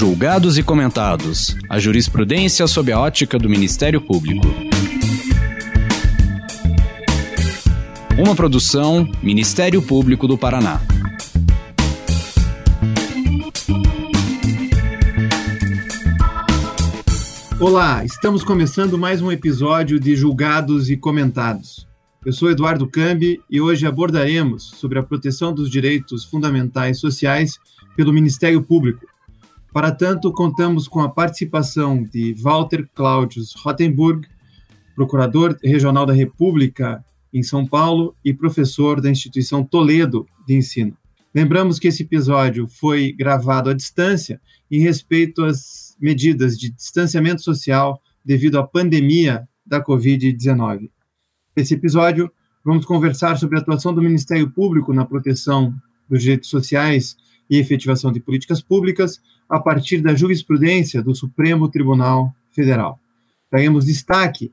Julgados e comentados. A jurisprudência sob a ótica do Ministério Público. Uma produção Ministério Público do Paraná. Olá, estamos começando mais um episódio de Julgados e Comentados. Eu sou Eduardo Cambi e hoje abordaremos sobre a proteção dos direitos fundamentais sociais pelo Ministério Público. Para tanto, contamos com a participação de Walter Claudius Rottenburg, procurador regional da República em São Paulo e professor da instituição Toledo de Ensino. Lembramos que esse episódio foi gravado à distância em respeito às medidas de distanciamento social devido à pandemia da Covid-19. Nesse episódio, vamos conversar sobre a atuação do Ministério Público na proteção dos direitos sociais e efetivação de políticas públicas a partir da jurisprudência do Supremo Tribunal Federal. Daremos destaque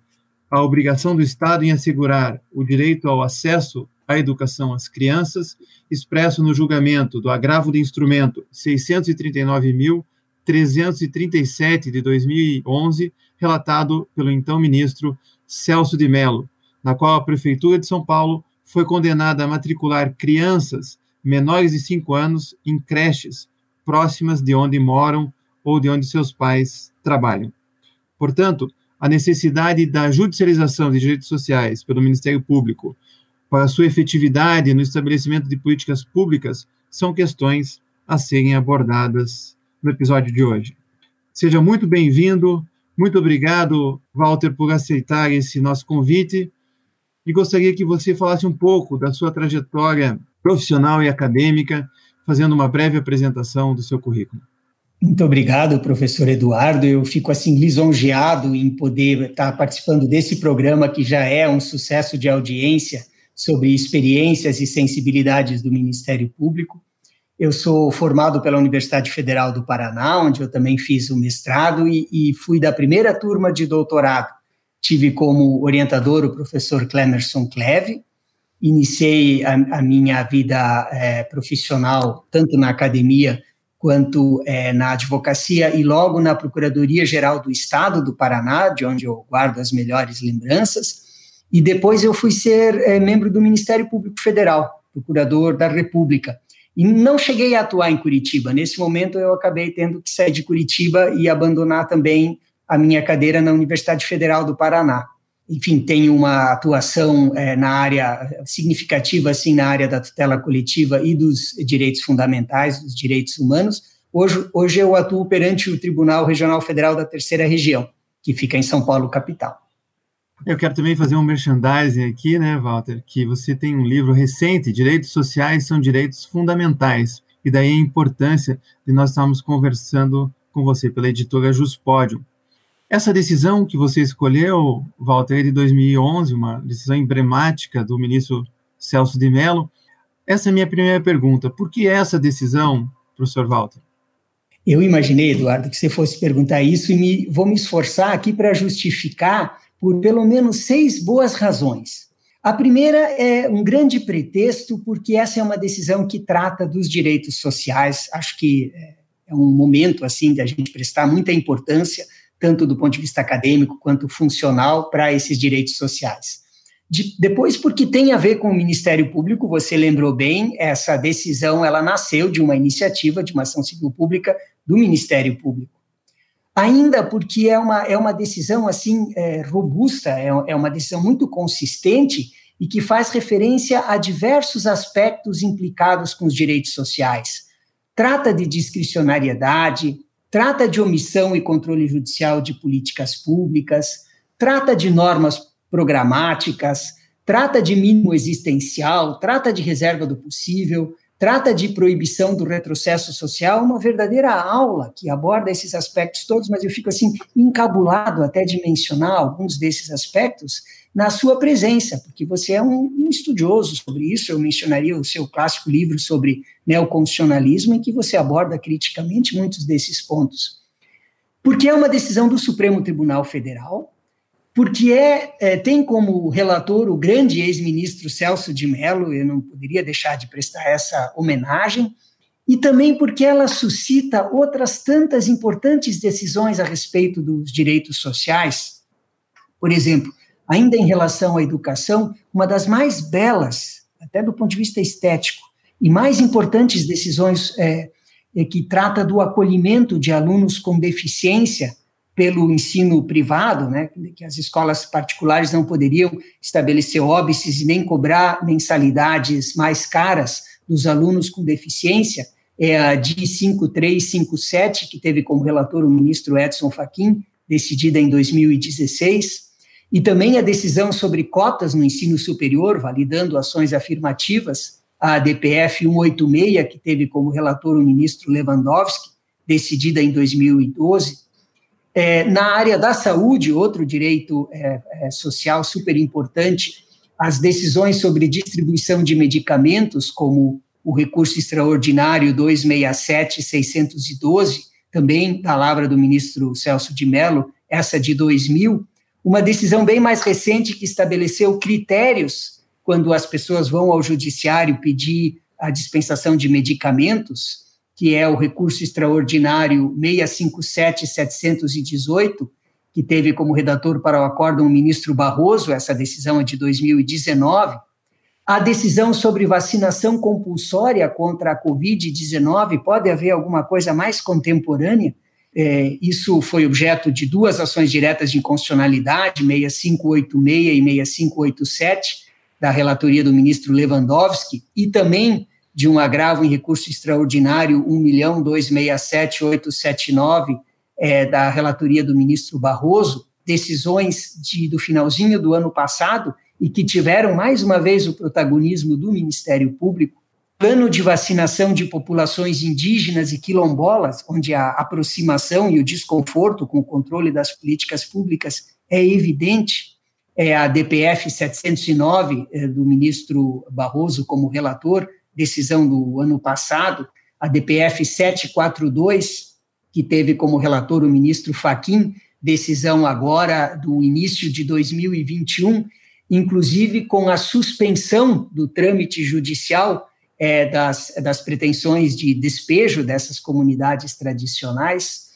à obrigação do Estado em assegurar o direito ao acesso à educação às crianças, expresso no julgamento do agravo de instrumento 639.000 337 de 2011, relatado pelo então ministro Celso de Mello, na qual a Prefeitura de São Paulo foi condenada a matricular crianças menores de 5 anos em creches próximas de onde moram ou de onde seus pais trabalham. Portanto, a necessidade da judicialização de direitos sociais pelo Ministério Público para sua efetividade no estabelecimento de políticas públicas são questões a serem abordadas no episódio de hoje. Seja muito bem-vindo, muito obrigado, Walter, por aceitar esse nosso convite. E gostaria que você falasse um pouco da sua trajetória profissional e acadêmica, fazendo uma breve apresentação do seu currículo. Muito obrigado, professor Eduardo. Eu fico assim lisonjeado em poder estar participando desse programa que já é um sucesso de audiência sobre experiências e sensibilidades do Ministério Público. Eu sou formado pela Universidade Federal do Paraná, onde eu também fiz o mestrado e, e fui da primeira turma de doutorado. Tive como orientador o professor Clemerson Cleve. Iniciei a, a minha vida é, profissional tanto na academia quanto é, na advocacia e logo na Procuradoria Geral do Estado do Paraná, de onde eu guardo as melhores lembranças. E depois eu fui ser é, membro do Ministério Público Federal, procurador da República. E não cheguei a atuar em Curitiba. Nesse momento, eu acabei tendo que sair de Curitiba e abandonar também a minha cadeira na Universidade Federal do Paraná. Enfim, tenho uma atuação é, na área significativa, assim, na área da tutela coletiva e dos direitos fundamentais, dos direitos humanos. Hoje, hoje eu atuo perante o Tribunal Regional Federal da Terceira Região, que fica em São Paulo, capital. Eu quero também fazer um merchandising aqui, né, Walter, que você tem um livro recente, Direitos Sociais são Direitos Fundamentais, e daí a importância de nós estarmos conversando com você pela editora Juspódio. Essa decisão que você escolheu, Walter, é de 2011, uma decisão emblemática do ministro Celso de Mello. Essa é a minha primeira pergunta. Por que essa decisão, professor Walter? Eu imaginei, Eduardo, que você fosse perguntar isso e me, vou me esforçar aqui para justificar por pelo menos seis boas razões. A primeira é um grande pretexto, porque essa é uma decisão que trata dos direitos sociais. Acho que é um momento assim de a gente prestar muita importância, tanto do ponto de vista acadêmico quanto funcional, para esses direitos sociais. De, depois, porque tem a ver com o Ministério Público, você lembrou bem, essa decisão ela nasceu de uma iniciativa de uma ação civil pública do Ministério Público ainda porque é uma, é uma decisão assim é, robusta, é, é uma decisão muito consistente e que faz referência a diversos aspectos implicados com os direitos sociais. Trata de discricionariedade, trata de omissão e controle judicial de políticas públicas, trata de normas programáticas, trata de mínimo existencial, trata de reserva do possível, trata de proibição do retrocesso social, uma verdadeira aula que aborda esses aspectos todos, mas eu fico assim encabulado até de mencionar alguns desses aspectos na sua presença, porque você é um, um estudioso sobre isso. Eu mencionaria o seu clássico livro sobre neoconstitucionalismo, em que você aborda criticamente muitos desses pontos. Porque é uma decisão do Supremo Tribunal Federal, porque é, é, tem como relator o grande ex-ministro Celso de Mello, eu não poderia deixar de prestar essa homenagem, e também porque ela suscita outras tantas importantes decisões a respeito dos direitos sociais. Por exemplo, ainda em relação à educação, uma das mais belas, até do ponto de vista estético, e mais importantes decisões é, é que trata do acolhimento de alunos com deficiência pelo ensino privado, né, que as escolas particulares não poderiam estabelecer óbices e nem cobrar mensalidades mais caras dos alunos com deficiência, é a DI 5357, que teve como relator o ministro Edson Fachin, decidida em 2016, e também a decisão sobre cotas no ensino superior, validando ações afirmativas, a DPF 186, que teve como relator o ministro Lewandowski, decidida em 2012. É, na área da saúde, outro direito é, é, social super importante, as decisões sobre distribuição de medicamentos, como o recurso extraordinário 267-612, também palavra do ministro Celso de Mello, essa de 2000, uma decisão bem mais recente que estabeleceu critérios quando as pessoas vão ao judiciário pedir a dispensação de medicamentos, que é o recurso extraordinário 657-718, que teve como redator para o acórdão o ministro Barroso, essa decisão é de 2019, a decisão sobre vacinação compulsória contra a Covid-19, pode haver alguma coisa mais contemporânea? É, isso foi objeto de duas ações diretas de inconstitucionalidade, 6586 e 6587, da relatoria do ministro Lewandowski, e também de um agravo em recurso extraordinário 1.267.879, é, da relatoria do ministro Barroso, decisões de, do finalzinho do ano passado, e que tiveram mais uma vez o protagonismo do Ministério Público, plano de vacinação de populações indígenas e quilombolas, onde a aproximação e o desconforto com o controle das políticas públicas é evidente, é a DPF 709 é, do ministro Barroso como relator, decisão do ano passado, a DPF 742 que teve como relator o ministro Faquim, decisão agora do início de 2021, inclusive com a suspensão do trâmite judicial é, das, das pretensões de despejo dessas comunidades tradicionais.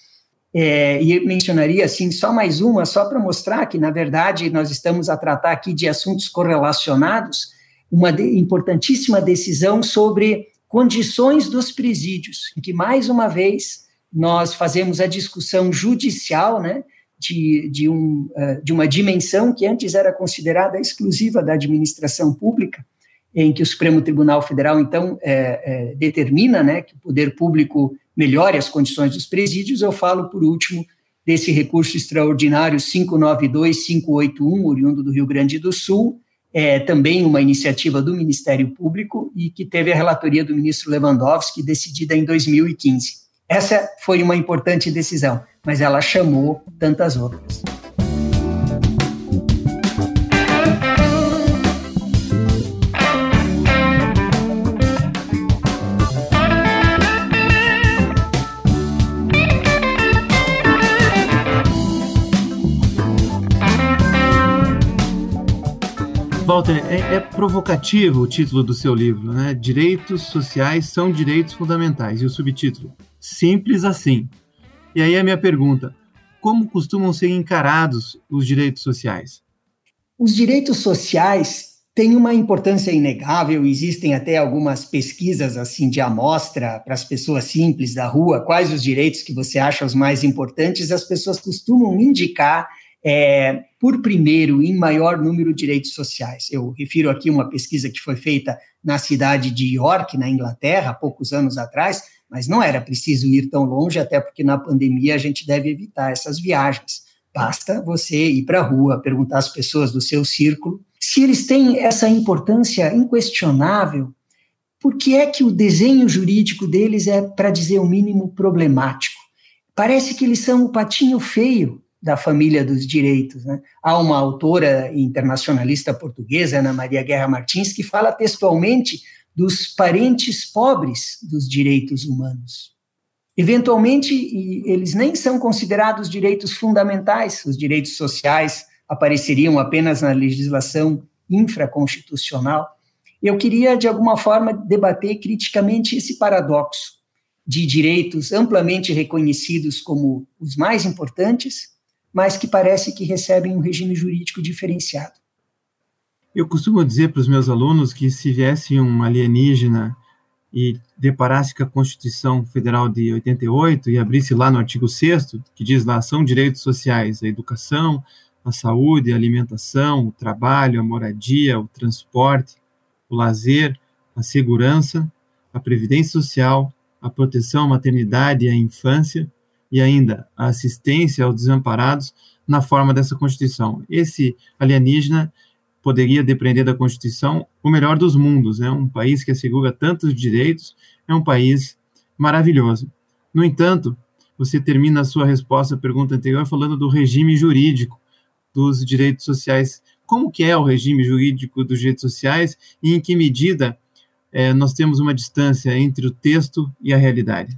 É, e mencionaria assim só mais uma, só para mostrar que, na verdade, nós estamos a tratar aqui de assuntos correlacionados, uma de, importantíssima decisão sobre condições dos presídios, em que, mais uma vez, nós fazemos a discussão judicial, né, de, de, um, eh, de uma dimensão que antes era considerada exclusiva da administração pública, em que o Supremo Tribunal Federal, então, é, é, determina né, que o poder público melhore as condições dos presídios, eu falo, por último, desse recurso extraordinário 592-581, oriundo do Rio Grande do Sul, é também uma iniciativa do Ministério Público e que teve a relatoria do ministro Lewandowski, decidida em 2015. Essa foi uma importante decisão, mas ela chamou tantas outras. Walter, é, é, provocativo o título do seu livro, né? Direitos sociais são direitos fundamentais. E o subtítulo, Simples assim. E aí a minha pergunta: como costumam ser encarados os direitos sociais? Os direitos sociais têm uma importância inegável, existem até algumas pesquisas assim de amostra para as pessoas simples da rua, quais os direitos que você acha os mais importantes, as pessoas costumam indicar é, por primeiro em maior número de direitos sociais. Eu refiro aqui uma pesquisa que foi feita na cidade de York, na Inglaterra, há poucos anos atrás, mas não era preciso ir tão longe, até porque na pandemia a gente deve evitar essas viagens. Basta você ir para a rua, perguntar às pessoas do seu círculo se eles têm essa importância inquestionável, por que é que o desenho jurídico deles é, para dizer o mínimo, problemático? Parece que eles são o patinho feio da família dos direitos. Né? Há uma autora internacionalista portuguesa, Ana Maria Guerra Martins, que fala textualmente dos parentes pobres dos direitos humanos. Eventualmente, eles nem são considerados direitos fundamentais, os direitos sociais apareceriam apenas na legislação infraconstitucional. Eu queria, de alguma forma, debater criticamente esse paradoxo. de direitos amplamente reconhecidos como os mais importantes, mas que parece que recebem um regime jurídico diferenciado. Eu costumo dizer para os meus alunos que se viesse um alienígena e deparasse com a Constituição Federal de 88 e abrisse lá no artigo 6 que diz lá, são direitos sociais, a educação, a saúde, a alimentação, o trabalho, a moradia, o transporte, o lazer, a segurança, a previdência social, a proteção à maternidade e à infância e ainda a assistência aos desamparados na forma dessa Constituição. Esse alienígena poderia depender da Constituição o melhor dos mundos, né? Um país que assegura tantos direitos é um país maravilhoso. No entanto, você termina a sua resposta à pergunta anterior falando do regime jurídico dos direitos sociais. Como que é o regime jurídico dos direitos sociais e em que medida é, nós temos uma distância entre o texto e a realidade?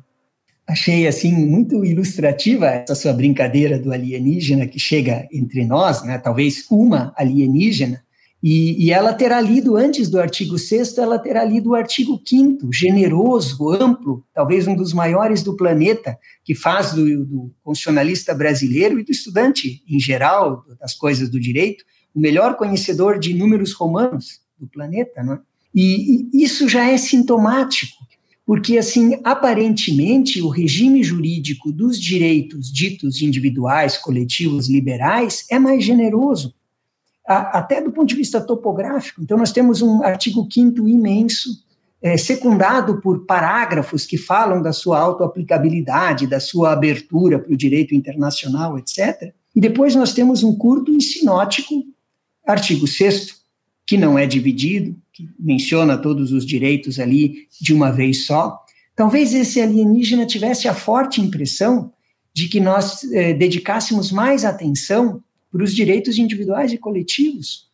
Achei assim muito ilustrativa essa sua brincadeira do alienígena que chega entre nós, né? Talvez uma alienígena e, e, ela terá lido, antes do artigo 6, ela terá lido o artigo 5, generoso, amplo, talvez um dos maiores do planeta, que faz do, do constitucionalista brasileiro e do estudante em geral das coisas do direito o melhor conhecedor de números romanos do planeta. Não é? e, e isso já é sintomático, porque, assim, aparentemente, o regime jurídico dos direitos ditos individuais, coletivos, liberais é mais generoso até do ponto de vista topográfico. Então, nós temos um artigo 5 imenso, é, secundado por parágrafos que falam da sua autoaplicabilidade, da sua abertura para o direito internacional, etc. E depois nós temos um curto e sinótico artigo 6 que não é dividido, que menciona todos os direitos ali de uma vez só. Talvez esse alienígena tivesse a forte impressão de que nós eh, dedicássemos mais atenção para os direitos individuais e coletivos.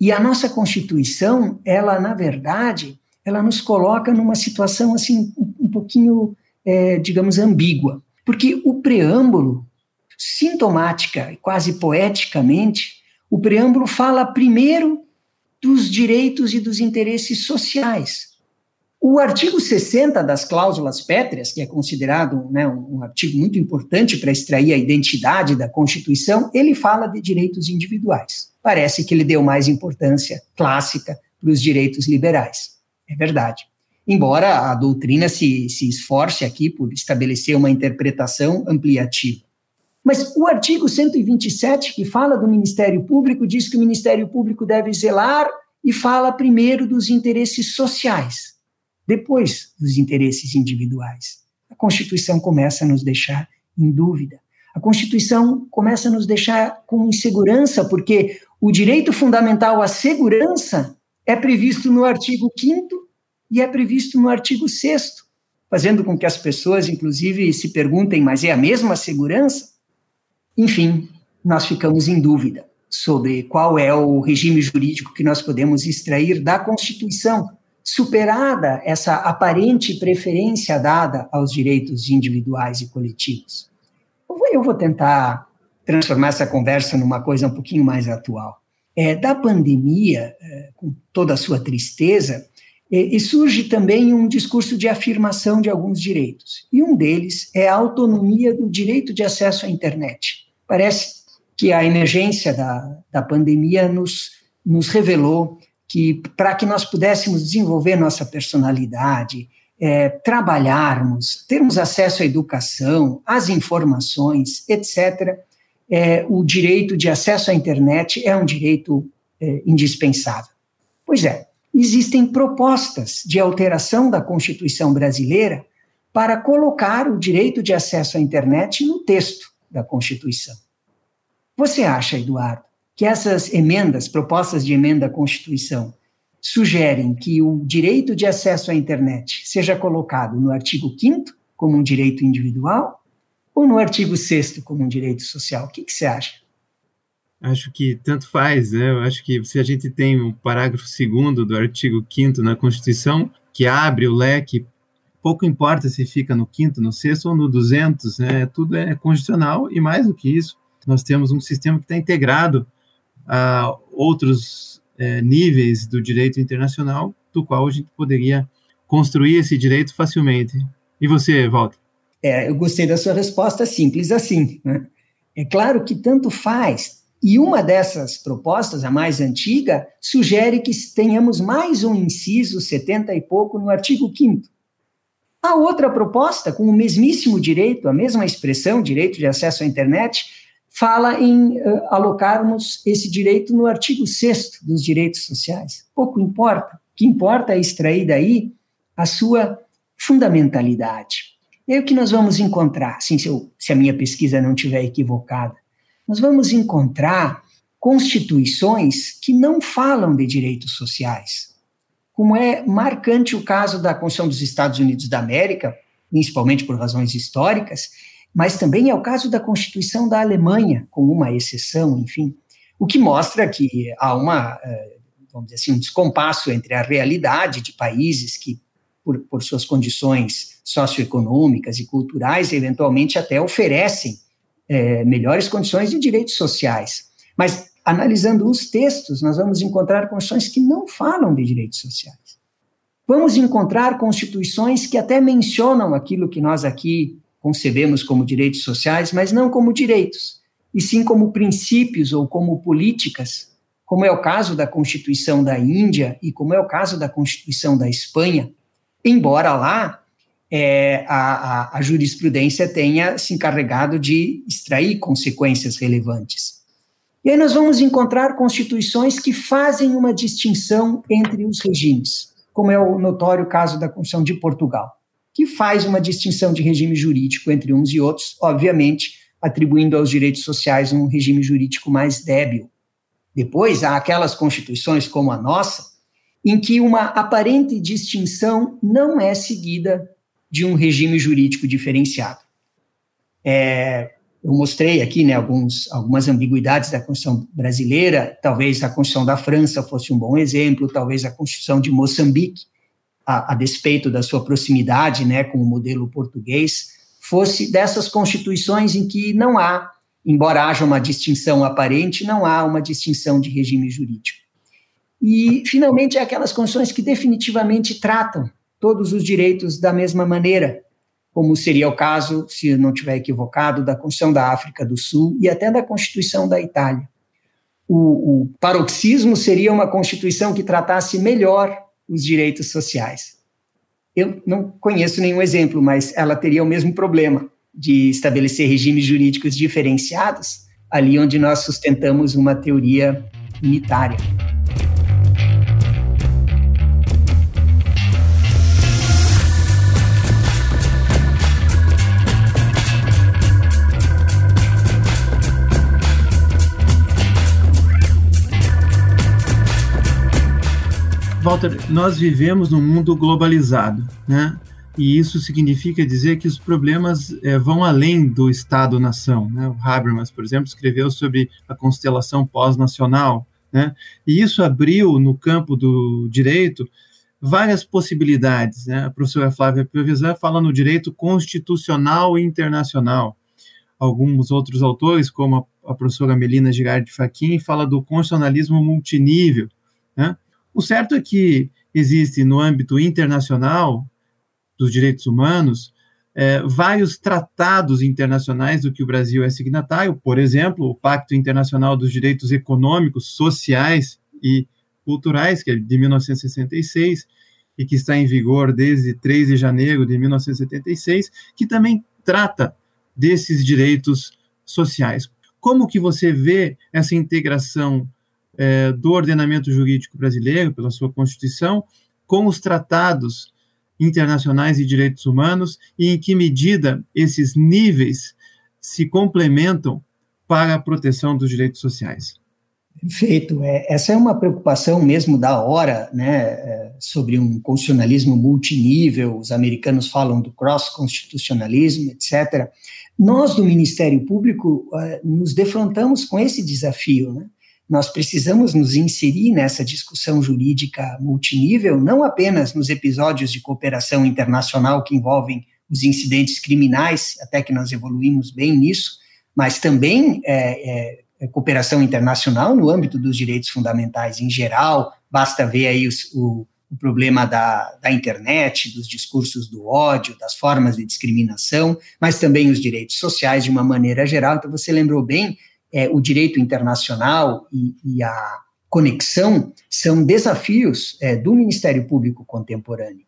E a nossa Constituição, ela, na verdade, ela nos coloca numa situação assim um pouquinho, é, digamos, ambígua. Porque o preâmbulo, sintomática e quase poeticamente, o preâmbulo fala primeiro dos direitos e dos interesses sociais. O artigo 60 das cláusulas pétreas, que é considerado né, um, artigo muito importante para extrair a identidade da Constituição, ele fala de direitos individuais. Parece que ele deu mais importância clássica para os direitos liberais. É verdade. Embora a doutrina se, se esforce aqui por estabelecer uma interpretação ampliativa. Mas o artigo 127, que fala do Ministério Público, diz que o Ministério Público deve zelar e fala primeiro dos interesses sociais depois dos interesses individuais. A Constituição começa a nos deixar em dúvida. A Constituição começa a nos deixar com insegurança, porque o direito fundamental à segurança é previsto no artigo 5 e é previsto no artigo 6 fazendo com que as pessoas, inclusive, se perguntem: mas é a mesma segurança? Enfim, nós ficamos em dúvida sobre qual é o regime jurídico que nós podemos extrair da Constituição superada essa aparente preferência dada aos direitos individuais e coletivos. Eu vou tentar transformar essa conversa numa coisa um pouquinho mais atual. É, da pandemia, é, com toda a sua tristeza, é, e surge também um discurso de afirmação de alguns direitos. E um deles é a autonomia do direito de acesso à internet. Parece que a emergência da, da pandemia nos, nos revelou que para que nós pudéssemos desenvolver nossa personalidade, é, trabalharmos, termos acesso à educação, às informações, etc., é, o direito de acesso à internet é um direito é, indispensável. Pois é, existem propostas de alteração da Constituição brasileira para colocar o direito de acesso à internet no texto da Constituição. Você acha, Eduardo, que essas emendas, propostas de emenda à Constituição, sugerem que o direito de acesso à internet seja colocado no artigo 5 como um direito individual ou no artigo 6 como um direito social? O que, que você acha? Acho que tanto faz, né? Eu acho que se a gente tem o parágrafo 2 do artigo 5 na Constituição, que abre o leque, pouco importa se fica no quinto, no sexto ou no 200, né? Tudo é constitucional e mais do que isso, nós temos um sistema que está integrado a outros é, níveis do direito internacional, do qual a gente poderia construir esse direito facilmente. E você, Walter? É, eu gostei da sua resposta, simples assim. Né? É claro que tanto faz. E uma dessas propostas, a mais antiga, sugere que tenhamos mais um inciso 70 e pouco no artigo 5 a outra proposta, com o mesmíssimo direito, a mesma expressão, direito de acesso à internet, fala em uh, alocarmos esse direito no artigo 6 dos direitos sociais. Pouco importa. O que importa é extrair daí a sua fundamentalidade. E aí o que nós vamos encontrar, assim, se, eu, se a minha pesquisa não estiver equivocada? Nós vamos encontrar constituições que não falam de direitos sociais, como é marcante o caso da Constituição dos Estados Unidos da América, principalmente por razões históricas, mas também é o caso da Constituição da Alemanha, com uma exceção, enfim, o que mostra que há uma, eh, vamos dizer assim, um descompasso entre a realidade de países que, por, por suas condições socioeconômicas e culturais, eventualmente até oferecem é, melhores condições de direitos sociais. Mas analisando os textos, nós vamos encontrar constituições que não falam de direitos sociais. Vamos encontrar constituições que até mencionam aquilo que nós aqui concebemos como direitos sociais, mas não como direitos, e sim como princípios ou como políticas, como é o caso da Constituição da Índia e como é o caso da Constituição da Espanha, embora lá é, a, a, a jurisprudência tenha se encarregado de extrair consequências relevantes. E aí nós vamos encontrar constituições que fazem uma distinção entre os regimes, como é o notório caso da Constituição de Portugal, que faz uma distinção de regime jurídico entre uns e outros, obviamente atribuindo aos direitos sociais um regime jurídico mais débil. Depois há aquelas constituições como a nossa, em que uma aparente distinção não é seguida de um regime jurídico diferenciado. É, eu mostrei aqui né, alguns, algumas ambiguidades da Constituição brasileira, talvez a Constituição da França fosse um bom exemplo, talvez a Constituição de Moçambique, a, a despeito da sua proximidade né, com o modelo português, fosse dessas constituições em que não há, embora haja uma distinção aparente, não há uma distinção de regime jurídico. E, finalmente, é aquelas constituições que definitivamente tratam todos os direitos da mesma maneira, como seria o caso, se não estiver equivocado, da Constituição da África do Sul e até da Constituição da Itália. O, o paroxismo seria uma Constituição que tratasse melhor os direitos sociais. Eu não conheço nenhum exemplo, mas ela teria o mesmo problema de estabelecer regimes jurídicos diferenciados ali onde nós sustentamos uma teoria unitária. Walter, nós vivemos num mundo globalizado, né? E isso significa dizer que os problemas é, vão além do Estado-nação. Né? O Habermas, por exemplo, escreveu sobre a constelação pós-nacional, né? E isso abriu no campo do direito várias possibilidades. Né? A professora Flávia Piovesan fala no direito constitucional e internacional. Alguns outros autores, como a, professora Melina Girardi Fachin, fala do constitucionalismo multinível. Né? O certo é que existe no âmbito internacional dos direitos humanos é, vários tratados internacionais do que o Brasil é signatário, por exemplo, o Pacto Internacional dos Direitos Econômicos, Sociais e Culturais, que é de 1966 e que está em vigor desde 3 de janeiro de 1976, que também trata desses direitos sociais. Como que você vê essa integração é, do ordenamento jurídico brasileiro, pela sua Constituição, com os tratados internacionais de direitos humanos e em que medida esses níveis se complementam para a proteção dos direitos sociais. Perfeito. É, essa é uma preocupação mesmo da hora, né, é, sobre um constitucionalismo multinível. Os americanos falam do cross-constitucionalismo, etc. Nós, do Ministério Público, é, nos defrontamos com esse desafio, né? Nós precisamos nos inserir nessa discussão jurídica multinível, não apenas nos episódios de cooperação internacional que envolvem os incidentes criminais, até que nós evoluímos bem nisso, mas também é, é, cooperação internacional no âmbito dos direitos fundamentais em geral. Basta ver aí os, o, o problema da, da internet, dos discursos do ódio, das formas de discriminação, mas também os direitos sociais de uma maneira geral. Então, você lembrou bem, é, o direito internacional e, e, a conexão são desafios é, do Ministério Público contemporâneo.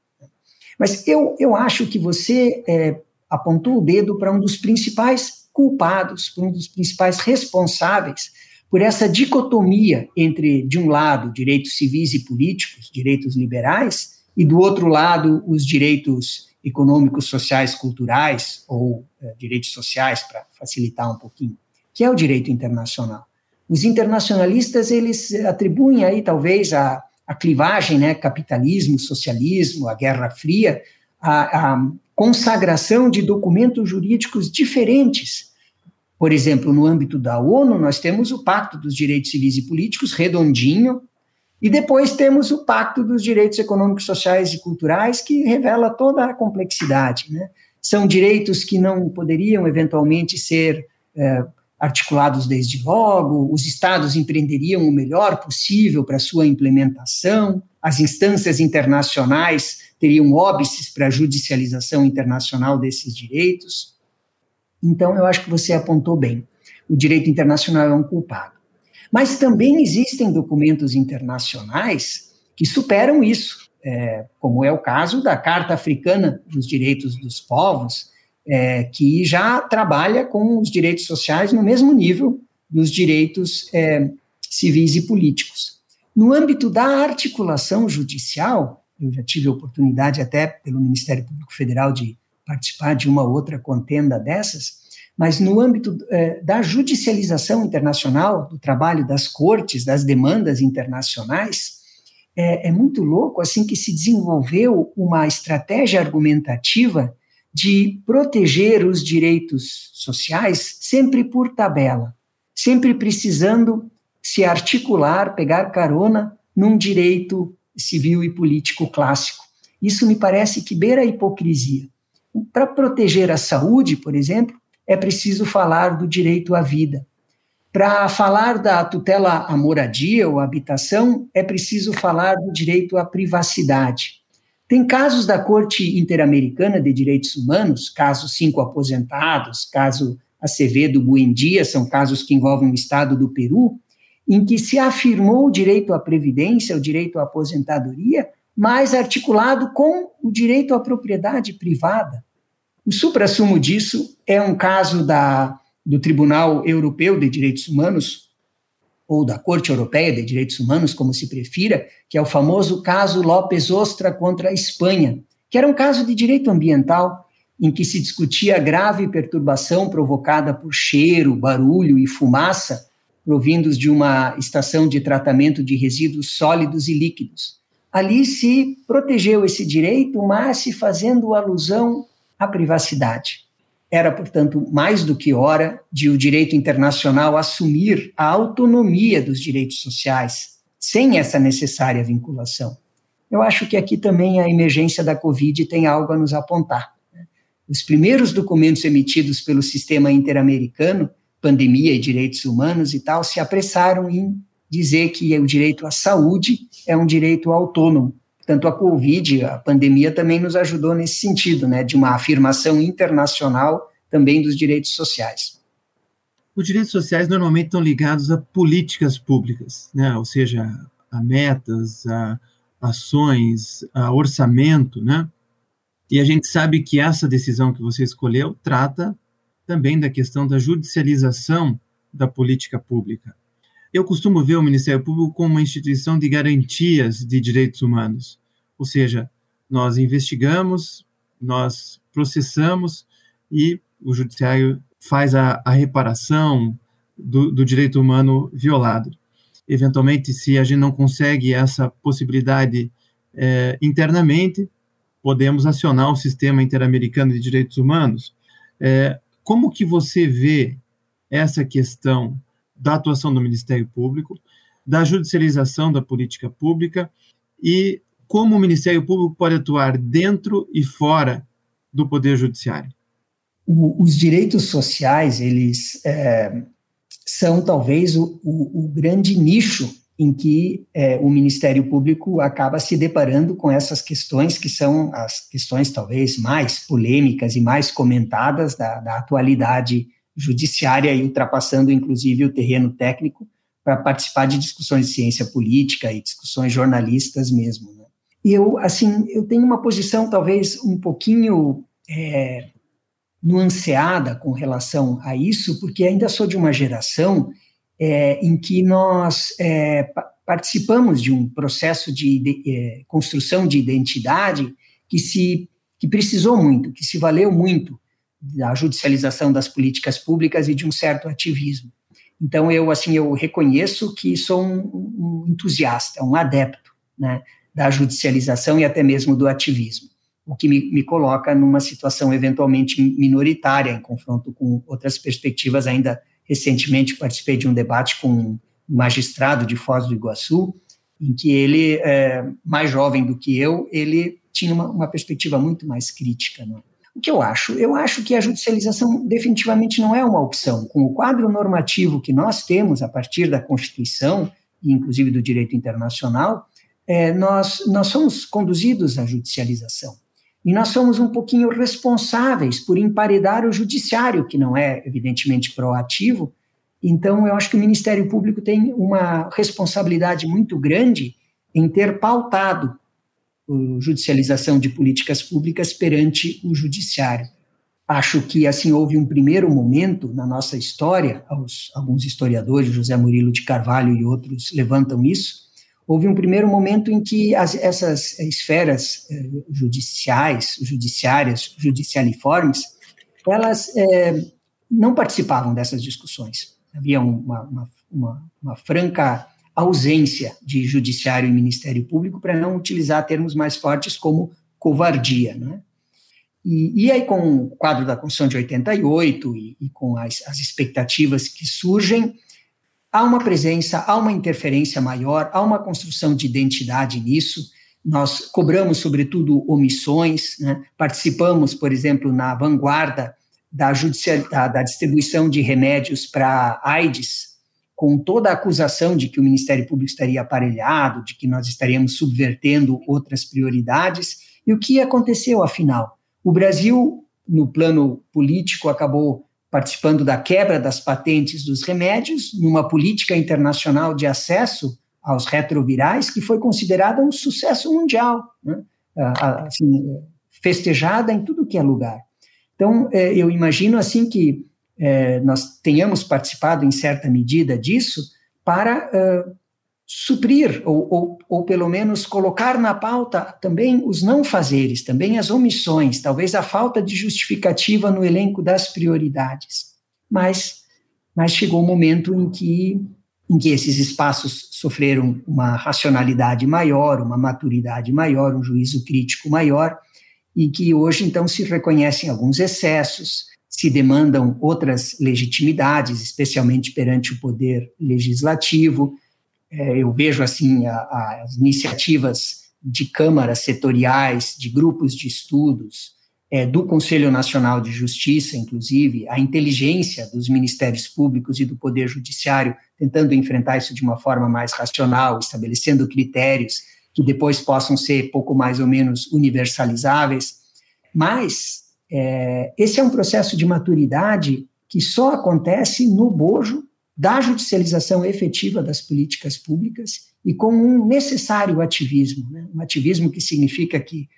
Mas eu, eu acho que você é, apontou o dedo para um dos principais culpados, um dos principais responsáveis por essa dicotomia entre, de um lado, direitos civis e políticos, direitos liberais, e do outro lado, os direitos econômicos, sociais, culturais, ou é, direitos sociais, para facilitar um pouquinho, que é o direito internacional. Os internacionalistas, eles atribuem aí, talvez, a, a clivagem, né, capitalismo, socialismo, a Guerra Fria, a, a consagração de documentos jurídicos diferentes, por exemplo, no âmbito da ONU, nós temos o Pacto dos Direitos Civis e Políticos, redondinho, e depois temos o Pacto dos Direitos Econômicos, Sociais e Culturais, que revela toda a complexidade. Né? São direitos que não poderiam, eventualmente, ser é, articulados desde logo, os Estados empreenderiam o melhor possível para sua implementação, as instâncias internacionais teriam óbices para a judicialização internacional desses direitos. Então, eu acho que você apontou bem. O direito internacional é um culpado. Mas também existem documentos internacionais que superam isso, é, como é o caso da Carta Africana dos Direitos dos Povos, é, que já trabalha com os direitos sociais no mesmo nível dos direitos é, civis e políticos. No âmbito da articulação judicial, eu já tive a oportunidade até pelo Ministério Público Federal de participar de uma outra contenda dessas, mas no âmbito eh, da judicialização internacional, do trabalho das cortes, das demandas internacionais, é, é muito louco assim que se desenvolveu uma estratégia argumentativa de proteger os direitos sociais sempre por tabela, sempre precisando se articular, pegar carona num direito civil e político clássico. Isso me parece que beira a hipocrisia. Para proteger a saúde, por exemplo, é preciso falar do direito à vida. Para falar da tutela à moradia ou habitação, é preciso falar do direito à privacidade. Tem casos da Corte Interamericana de Direitos Humanos, caso cinco aposentados, caso Acevedo Buendia, são casos que envolvem o Estado do Peru, em que se afirmou o direito à previdência, o direito à aposentadoria, mais articulado com o direito à propriedade privada. O suprassumo disso é um caso da, do Tribunal Europeu de Direitos Humanos, ou da Corte Europeia de Direitos Humanos, como se prefira, que é o famoso caso López Ostra contra a Espanha, que era um caso de direito ambiental em que se discutia a grave perturbação provocada por cheiro, barulho e fumaça provindos de uma estação de tratamento de resíduos sólidos e líquidos. Ali se protegeu esse direito, mas se fazendo alusão a privacidade. Era, portanto, mais do que hora de o direito internacional assumir a autonomia dos direitos sociais, sem essa necessária vinculação. Eu acho que aqui também a emergência da Covid tem algo a nos apontar. Os primeiros documentos emitidos pelo sistema interamericano, pandemia e direitos humanos e tal, se apressaram em dizer que o direito à saúde é um direito autônomo, tanto a Covid, a pandemia também nos ajudou nesse sentido, né, de uma afirmação internacional também dos direitos sociais. Os direitos sociais normalmente estão ligados a políticas públicas, né, ou seja, a metas, a ações, a orçamento, né? E a gente sabe que essa decisão que você escolheu trata também da questão da judicialização da política pública. Eu costumo ver o Ministério Público como uma instituição de garantias de direitos humanos, ou seja, nós investigamos, nós processamos e o judiciário faz a, a reparação do, do, direito humano violado. Eventualmente, se a gente não consegue essa possibilidade é, internamente, podemos acionar o sistema interamericano de direitos humanos. É, como que você vê essa questão da atuação do Ministério Público, da judicialização da política pública e como o Ministério Público pode atuar dentro e fora do Poder Judiciário. os direitos sociais, eles é, são talvez o, o, o, grande nicho em que é, o Ministério Público acaba se deparando com essas questões que são as questões talvez mais polêmicas e mais comentadas da, da atualidade judiciária e ultrapassando inclusive o terreno técnico para participar de discussões de ciência política e discussões jornalistas mesmo. Né? Eu, assim, eu tenho uma posição talvez um pouquinho é, nuanceada com relação a isso, porque ainda sou de uma geração é, em que nós é, participamos de um processo de, de é, construção de identidade que se que precisou muito, que se valeu muito da judicialização das políticas públicas e de um certo ativismo. Então eu assim eu reconheço que sou um, um entusiasta, um adepto, né, da judicialização e até mesmo do ativismo, o que me, me coloca numa situação eventualmente minoritária em confronto com outras perspectivas ainda Recentemente participei de um debate com um magistrado de Foz do Iguaçu, em que ele, é, mais jovem do que eu, ele tinha uma, uma perspectiva muito mais crítica. Né? O que eu acho? Eu acho que a judicialização definitivamente não é uma opção. Com o quadro normativo que nós temos a partir da Constituição, e inclusive do direito internacional, é, nós, nós somos conduzidos à judicialização. E nós somos um pouquinho responsáveis por emparedar o judiciário, que não é, evidentemente, proativo. Então, eu acho que o Ministério Público tem uma responsabilidade muito grande em ter pautado judicialização de políticas públicas perante o judiciário. Acho que, assim, houve um primeiro momento na nossa história, alguns historiadores, José Murilo de Carvalho e outros levantam isso, houve um primeiro momento em que as, essas esferas eh, judiciais, judiciárias, judicialiformes, elas eh, não participavam dessas discussões. Havia uma, uma, uma, uma, franca ausência de judiciário e ministério público, para não utilizar termos mais fortes como covardia. Né? E, e aí, com o quadro da Constituição de 88 e, e com as, as expectativas que surgem, há uma presença, há uma interferência maior, há uma construção de identidade nisso. Nós cobramos, sobretudo, omissões, né? participamos, por exemplo, na vanguarda da, da, da distribuição de remédios para AIDS, com toda a acusação de que o Ministério Público estaria aparelhado, de que nós estaríamos subvertendo outras prioridades. E o que aconteceu, afinal? O Brasil, no plano político, acabou participando da quebra das patentes dos remédios, numa política internacional de acesso aos retrovirais que foi considerada um sucesso mundial, né? assim, festejada em tudo que é lugar. Então, é, eu imagino assim que é, nós tenhamos participado em certa medida disso para suprir, ou, ou, ou, pelo menos colocar na pauta também os não fazeres, também as omissões, talvez a falta de justificativa no elenco das prioridades. Mas, mas chegou o um momento em que, em que esses espaços sofreram uma racionalidade maior, uma maturidade maior, um juízo crítico maior, e que hoje então se reconhecem alguns excessos, se demandam outras legitimidades, especialmente perante o poder legislativo, é, eu vejo assim a, as iniciativas de câmaras setoriais, de grupos de estudos, é, do Conselho Nacional de Justiça, inclusive, a inteligência dos ministérios públicos e do Poder Judiciário, tentando enfrentar isso de uma forma mais racional, estabelecendo critérios que depois possam ser pouco mais ou menos universalizáveis. Mas é, esse é um processo de maturidade que só acontece no bojo da judicialização efetiva das políticas públicas e com um necessário ativismo, né? um ativismo que significa que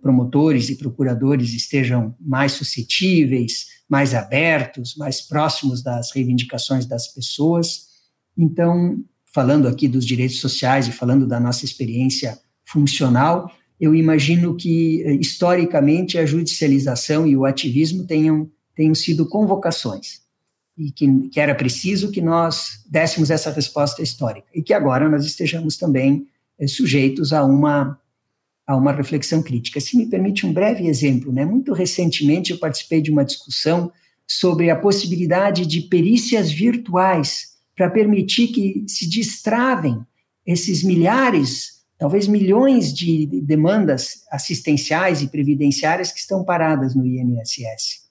promotores e procuradores estejam mais suscetíveis, mais abertos, mais próximos das reivindicações das pessoas. Então, falando aqui dos direitos sociais e falando da nossa experiência funcional, eu imagino que, eh, historicamente, a judicialização e o ativismo tenham, tenham sido convocações e que, que, era preciso que nós dessemos essa resposta histórica e que agora nós estejamos também é, sujeitos a uma a uma reflexão crítica. Se me permite um breve exemplo, né? Muito recentemente eu participei de uma discussão sobre a possibilidade de perícias virtuais para permitir que se destravem esses milhares, talvez milhões de demandas assistenciais e previdenciárias que estão paradas no INSS.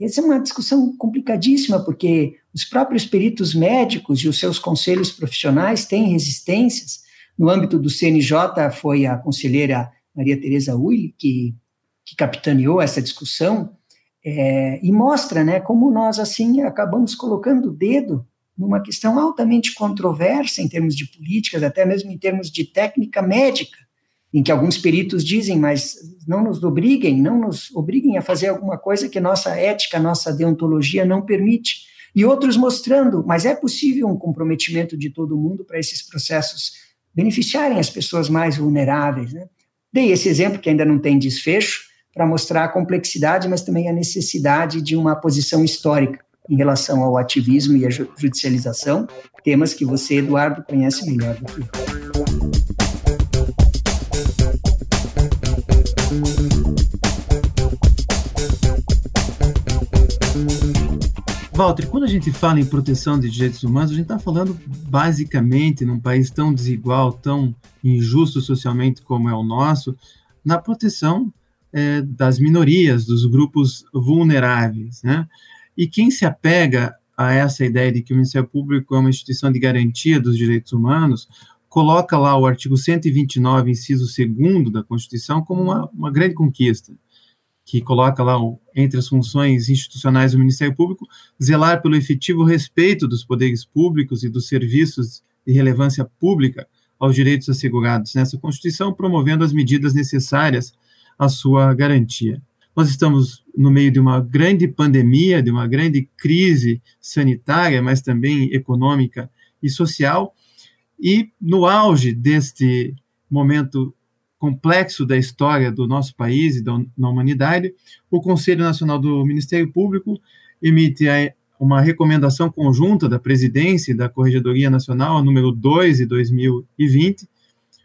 Essa é uma discussão complicadíssima, porque os próprios peritos médicos e os seus conselhos profissionais têm resistências. No âmbito do CNJ, foi a conselheira Maria Tereza Uli que, que capitaneou essa discussão, é, e mostra né, como nós, assim, acabamos colocando o dedo numa questão altamente controversa em termos de políticas, até mesmo em termos de técnica médica, em que alguns peritos dizem, mas não nos obriguem, não nos obriguem a fazer alguma coisa que nossa ética, nossa deontologia não permite. E outros mostrando, mas é possível um comprometimento de todo mundo para esses processos beneficiarem as pessoas mais vulneráveis. Né? Dei esse exemplo que ainda não tem desfecho, para mostrar a complexidade, mas também a necessidade de uma posição histórica em relação ao ativismo e à judicialização, temas que você, Eduardo, conhece melhor do que eu. Walter, quando a gente fala em proteção de direitos humanos, a gente está falando basicamente num país tão desigual, tão injusto socialmente como é o nosso, na proteção é, das minorias, dos grupos vulneráveis. Né? E quem se apega a essa ideia de que o Ministério Público é uma instituição de garantia dos direitos humanos, coloca lá o artigo 129, inciso 2 da Constituição, como uma, uma grande conquista que coloca lá entre as funções institucionais do Ministério Público, zelar pelo efetivo respeito dos poderes públicos e dos serviços de relevância pública aos direitos assegurados nessa Constituição, promovendo as medidas necessárias à sua garantia. Nós estamos no meio de uma grande pandemia, de uma grande crise sanitária, mas também econômica e social, e no auge deste momento complexo da história do nosso país e da, da humanidade, o Conselho Nacional do Ministério Público emite a, uma recomendação conjunta da Presidência e da Corregedoria Nacional, número 2 de 2020,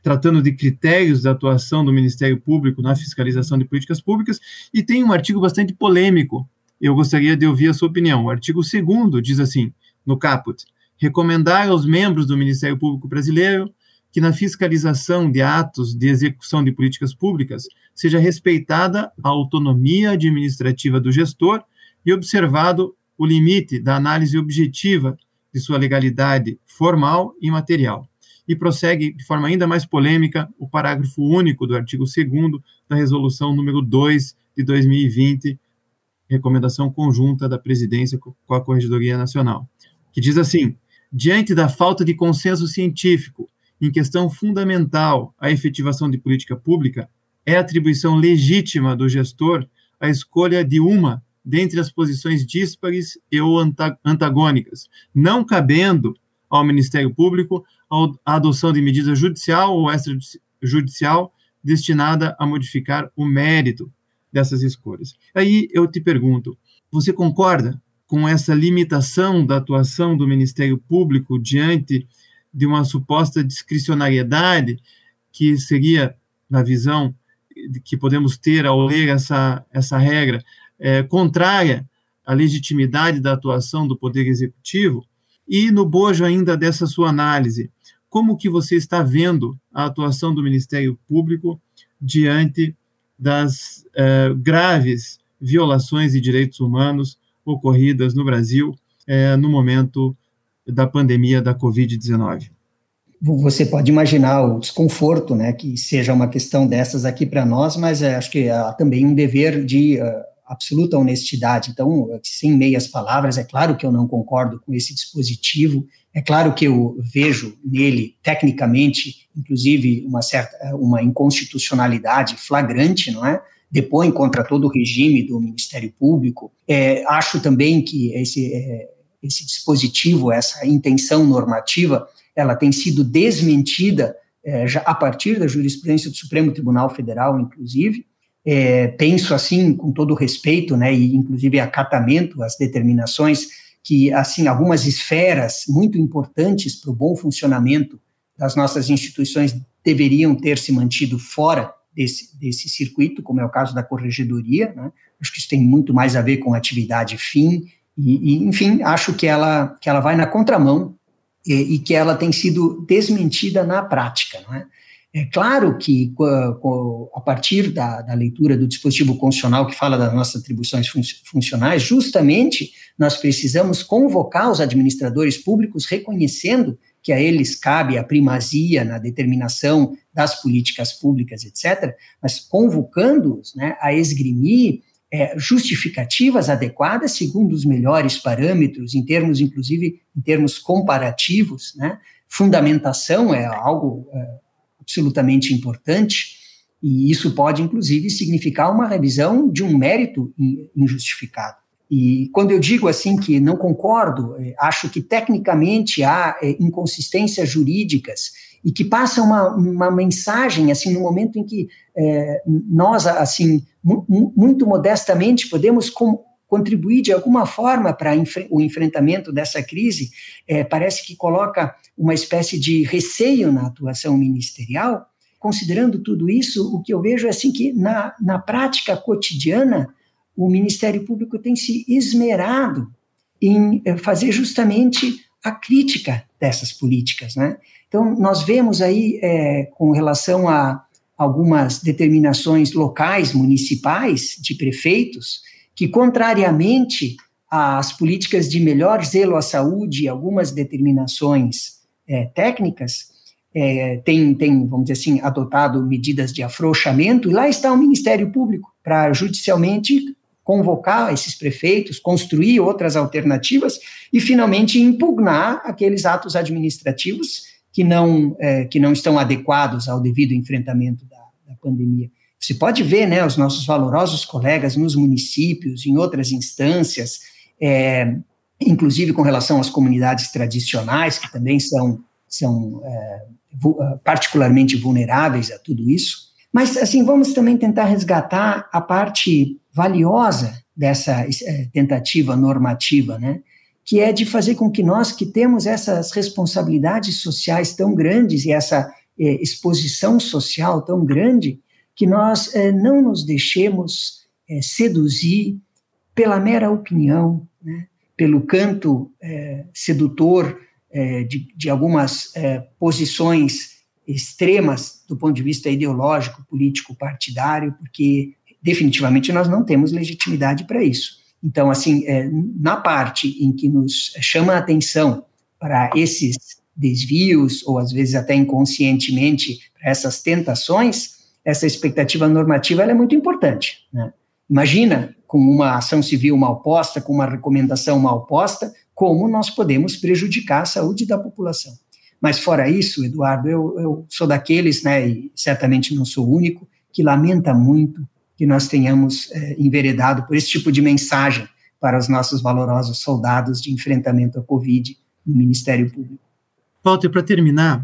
tratando de critérios da atuação do Ministério Público na fiscalização de políticas públicas, e tem um artigo bastante polêmico. Eu gostaria de ouvir a sua opinião. O artigo 2 diz assim, no caput: recomendar aos membros do Ministério Público Brasileiro que na fiscalização de atos de execução de políticas públicas seja respeitada a autonomia administrativa do gestor e observado o limite da análise objetiva de sua legalidade formal e material. E prossegue de forma ainda mais polêmica o parágrafo único do artigo 2 da resolução número 2 de 2020, recomendação conjunta da presidência com a Corregedoria Nacional, que diz assim: diante da falta de consenso científico em questão fundamental à efetivação de política pública, é atribuição legítima do gestor a escolha de uma dentre as posições díspares e ou antagônicas, não cabendo ao Ministério Público a adoção de medida judicial ou extrajudicial destinada a modificar o mérito dessas escolhas. Aí eu te pergunto, você concorda com essa limitação da atuação do Ministério Público diante de uma suposta discricionariedade que seria, na visão que podemos ter ao ler essa, essa regra, é, contrária à legitimidade da atuação do Poder Executivo, e no bojo ainda dessa sua análise, como que você está vendo a atuação do Ministério Público diante das é, graves violações de direitos humanos ocorridas no Brasil é, no momento da pandemia da Covid-19. Você pode imaginar o desconforto, né, que seja uma questão dessas aqui para nós, mas é, acho que há também um dever de uh, absoluta honestidade. Então, sem meias palavras, é claro que eu não concordo com esse dispositivo, é claro que eu vejo nele, tecnicamente, inclusive, uma certa uma inconstitucionalidade flagrante, não é? Depõe contra todo o regime do Ministério Público. É, acho também que esse. É, esse dispositivo, essa intenção normativa, ela tem sido desmentida é, já a partir da jurisprudência do Supremo Tribunal Federal, inclusive. É, penso assim, com todo respeito, né, e inclusive acatamento às determinações que, assim, algumas esferas muito importantes para o bom funcionamento das nossas instituições deveriam ter se mantido fora desse, desse circuito, como é o caso da corregedoria. Né? Acho que isso tem muito mais a ver com atividade fim e, e, enfim, acho que ela, que ela vai na contramão e, e, que ela tem sido desmentida na prática. Não é? É claro que, a partir da, da, leitura do dispositivo constitucional que fala das nossas atribuições funcionais, justamente nós precisamos convocar os administradores públicos, reconhecendo que a eles cabe a primazia na determinação das políticas públicas, etc., mas convocando-os né, a esgrimir é, justificativas adequadas segundo os melhores parâmetros, em termos, inclusive, em termos comparativos, né? Fundamentação é algo é, absolutamente importante, e isso pode, inclusive, significar uma revisão de um mérito injustificado. E quando eu digo assim que não concordo, é, acho que tecnicamente há é, inconsistências jurídicas e que passam uma, uma mensagem assim no momento em que é, nós assim muito modestamente podemos com, contribuir de alguma forma para o enfrentamento dessa crise, é, parece que coloca uma espécie de receio na atuação ministerial. Considerando tudo isso, o que eu vejo é assim que na, na prática cotidiana o Ministério Público tem se esmerado em é, fazer justamente a crítica dessas políticas, né? Então nós vemos aí é, com relação a algumas determinações locais, municipais, de prefeitos, que, contrariamente às políticas de melhor zelo à saúde e algumas determinações é, técnicas, é, tem, tem, vamos dizer assim, adotado medidas de afrouxamento, e lá está o Ministério Público para judicialmente convocar esses prefeitos, construir outras alternativas e, finalmente, impugnar aqueles atos administrativos que não, é, que não estão adequados ao devido enfrentamento da, da pandemia. Você pode ver, né, os nossos valorosos colegas nos municípios, em outras instâncias, é, inclusive com relação às comunidades tradicionais, que também são, são é, particularmente vulneráveis a tudo isso. Mas, assim, vamos também tentar resgatar a parte valiosa dessa é, tentativa normativa, né? que é de fazer com que nós, que temos essas responsabilidades sociais tão grandes e essa é, exposição social tão grande, que nós é, não nos deixemos é, seduzir pela mera opinião, né, pelo canto é, sedutor de, de, algumas posições extremas do ponto de vista ideológico, político, partidário, porque definitivamente nós não temos legitimidade para isso. Então, assim, na parte em que nos chama a atenção para esses desvios, ou às vezes até inconscientemente, para essas tentações, essa expectativa normativa é muito importante. Né? Imagina, com uma ação civil mal posta, com uma recomendação mal posta, como nós podemos prejudicar a saúde da população. Mas fora isso, Eduardo, eu, eu sou daqueles, né, e certamente não sou o único, que lamenta muito que nós tenhamos é, enveredado por esse tipo de mensagem para os nossos valorosos soldados de enfrentamento à Covid no Ministério Público. Walter, para terminar,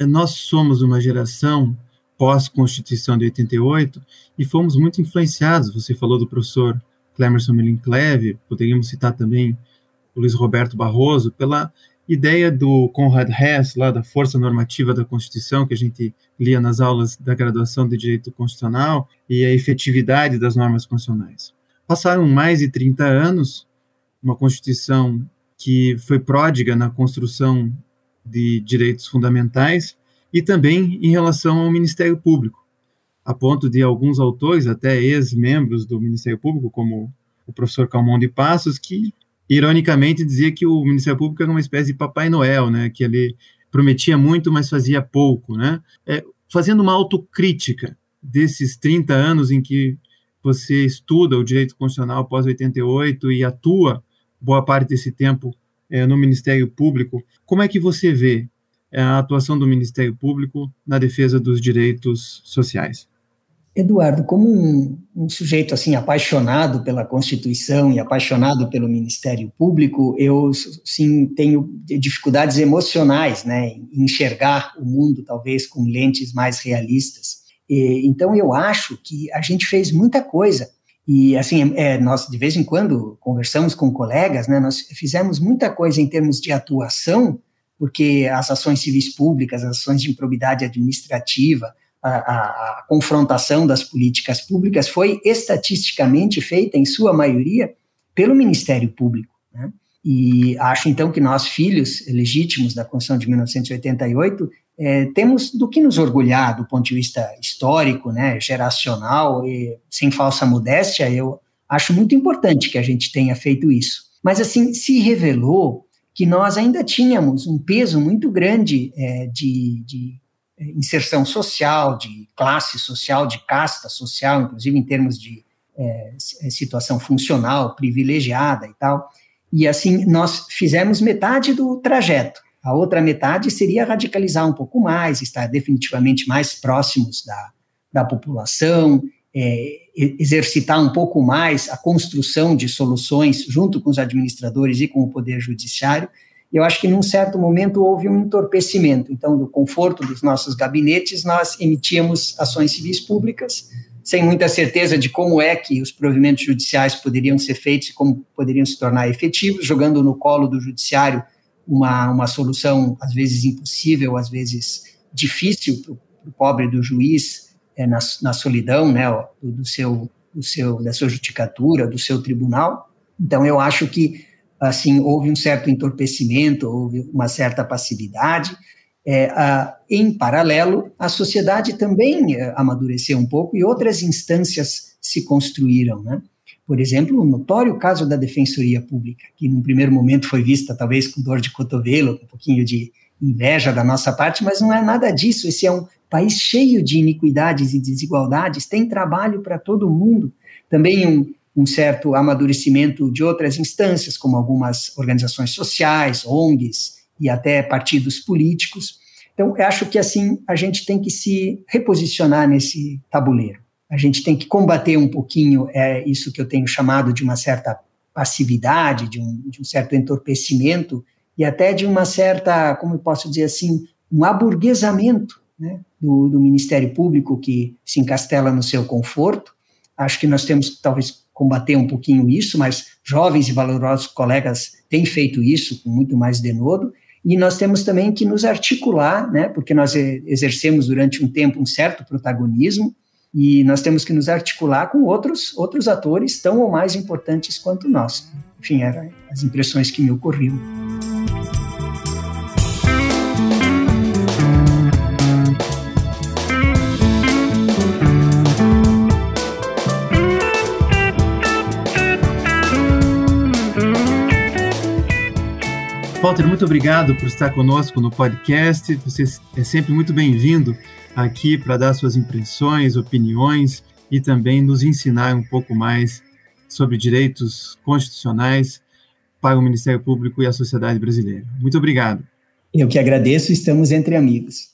nós somos uma geração pós-Constituição de 88 e fomos muito influenciados. Você falou do professor Clemerson Melincleve, poderíamos citar também o Luiz Roberto Barroso, pela ideia do Conrad Hess, lá da força normativa da Constituição, que a gente lia nas aulas da graduação de Direito Constitucional, e a efetividade das normas constitucionais. Passaram mais de 30 anos, uma Constituição que foi pródiga na construção de direitos fundamentais e também em relação ao Ministério Público, a ponto de alguns autores, até ex-membros do Ministério Público, como o professor Calmon de Passos, que ironicamente dizia que o Ministério Público era uma espécie de Papai Noel, né, que ele prometia muito, mas fazia pouco, né? É, fazendo uma autocrítica desses 30 anos em que você estuda o direito constitucional pós 88 e atua boa parte desse tempo é, no Ministério Público, como é que você vê é, a atuação do Ministério Público na defesa dos direitos sociais? Eduardo, como um, um, sujeito assim apaixonado pela Constituição e apaixonado pelo Ministério Público, eu sim tenho dificuldades emocionais, né, em enxergar o mundo talvez com lentes mais realistas. E, então eu acho que a gente fez muita coisa e assim é, nós de vez em quando conversamos com colegas, né, nós fizemos muita coisa em termos de atuação, porque as ações civis públicas, as ações de improbidade administrativa a, a, confrontação das políticas públicas foi estatisticamente feita, em sua maioria, pelo Ministério Público. Né? E acho então que nós, filhos legítimos da Constituição de 1988, é, temos do que nos orgulhar do ponto de vista histórico, né, geracional, e sem falsa modéstia, eu acho muito importante que a gente tenha feito isso. Mas, assim, se revelou que nós ainda tínhamos um peso muito grande é, de, de é, inserção social, de classe social, de casta social, inclusive em termos de é, é, situação funcional, privilegiada e tal. E assim, nós fizemos metade do trajeto. A outra metade seria radicalizar um pouco mais, estar definitivamente mais próximos da, da população, é, exercitar um pouco mais a construção de soluções junto com os administradores e com o Poder Judiciário. Eu acho que num certo momento houve um entorpecimento. Então, do conforto dos nossos gabinetes, nós emitíamos ações civis públicas, sem muita certeza de como é que os provimentos judiciais poderiam ser feitos e como poderiam se tornar efetivos, jogando no colo do judiciário uma, uma solução, às vezes impossível, às vezes difícil para o pobre do juiz, é, na, na solidão né, do, seu, do seu, da sua judicatura, do seu tribunal. Então, eu acho que assim houve um certo entorpecimento, houve uma certa passividade. É, a, em paralelo, a sociedade também é, amadureceu um pouco e outras instâncias se construíram. Né? Por exemplo, o notório caso da Defensoria Pública, que num primeiro momento foi vista talvez com dor de cotovelo, com um pouquinho de inveja da nossa parte, mas não é nada disso. Esse é um país cheio de iniquidades e desigualdades, tem trabalho para todo mundo. Também um, um certo amadurecimento de outras instâncias, como algumas organizações sociais, ONGs e até partidos políticos. Então, eu acho que assim a gente tem que se reposicionar nesse tabuleiro a gente tem que combater um pouquinho é, isso que eu tenho chamado de uma certa passividade, de um, de um certo entorpecimento e até de uma certa, como eu posso dizer assim, um aburguesamento né, do, do Ministério Público que se encastela no seu conforto. Acho que nós temos que talvez combater um pouquinho isso, mas jovens e valorosos colegas têm feito isso com muito mais denodo. E nós temos também que nos articular, né, porque nós exercemos durante um tempo um certo protagonismo, e nós temos que nos articular com outros, outros atores tão ou mais importantes quanto nós. Enfim, eram as impressões que me ocorriam. Walter, muito obrigado por estar conosco no podcast. Você é sempre muito bem-vindo aqui para dar suas impressões, opiniões e também nos ensinar um pouco mais sobre direitos constitucionais para o Ministério Público e a sociedade brasileira. Muito obrigado. Eu que agradeço, estamos entre amigos.